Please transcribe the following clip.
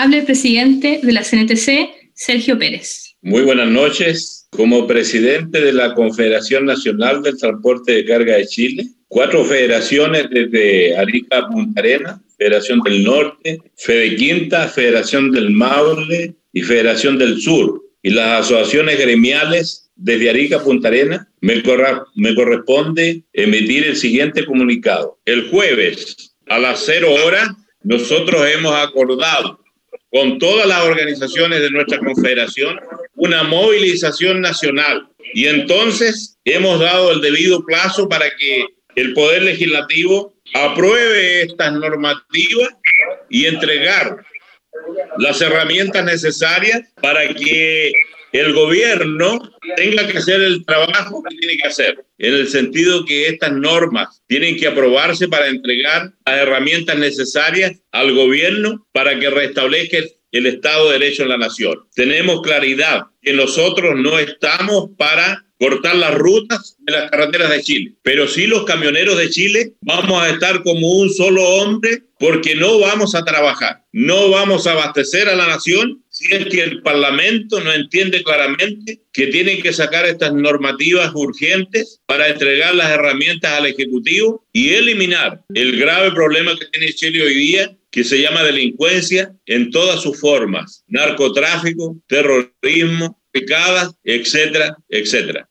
Habla el presidente de la CNTC, Sergio Pérez. Muy buenas noches. Como presidente de la Confederación Nacional del Transporte de Carga de Chile, cuatro federaciones desde Arica a Punta Arena, Federación del Norte, Fede Quinta, Federación del Maule y Federación del Sur, y las asociaciones gremiales desde Arica a Punta Arena, me, me corresponde emitir el siguiente comunicado. El jueves a las cero horas, nosotros hemos acordado con todas las organizaciones de nuestra confederación una movilización nacional. Y entonces hemos dado el debido plazo para que el Poder Legislativo apruebe estas normativas y entregar las herramientas necesarias para que el gobierno tenga que hacer el trabajo que tiene que hacer, en el sentido que estas normas tienen que aprobarse para entregar las herramientas necesarias al gobierno para que restablezca el Estado de Derecho en la nación. Tenemos claridad que nosotros no estamos para cortar las rutas de las carreteras de Chile, pero sí los camioneros de Chile vamos a estar como un solo hombre porque no vamos a trabajar, no vamos a abastecer a la nación si es que el Parlamento no entiende claramente que tienen que sacar estas normativas urgentes para entregar las herramientas al Ejecutivo y eliminar el grave problema que tiene Chile hoy día, que se llama delincuencia en todas sus formas, narcotráfico, terrorismo, picadas, etcétera, etcétera.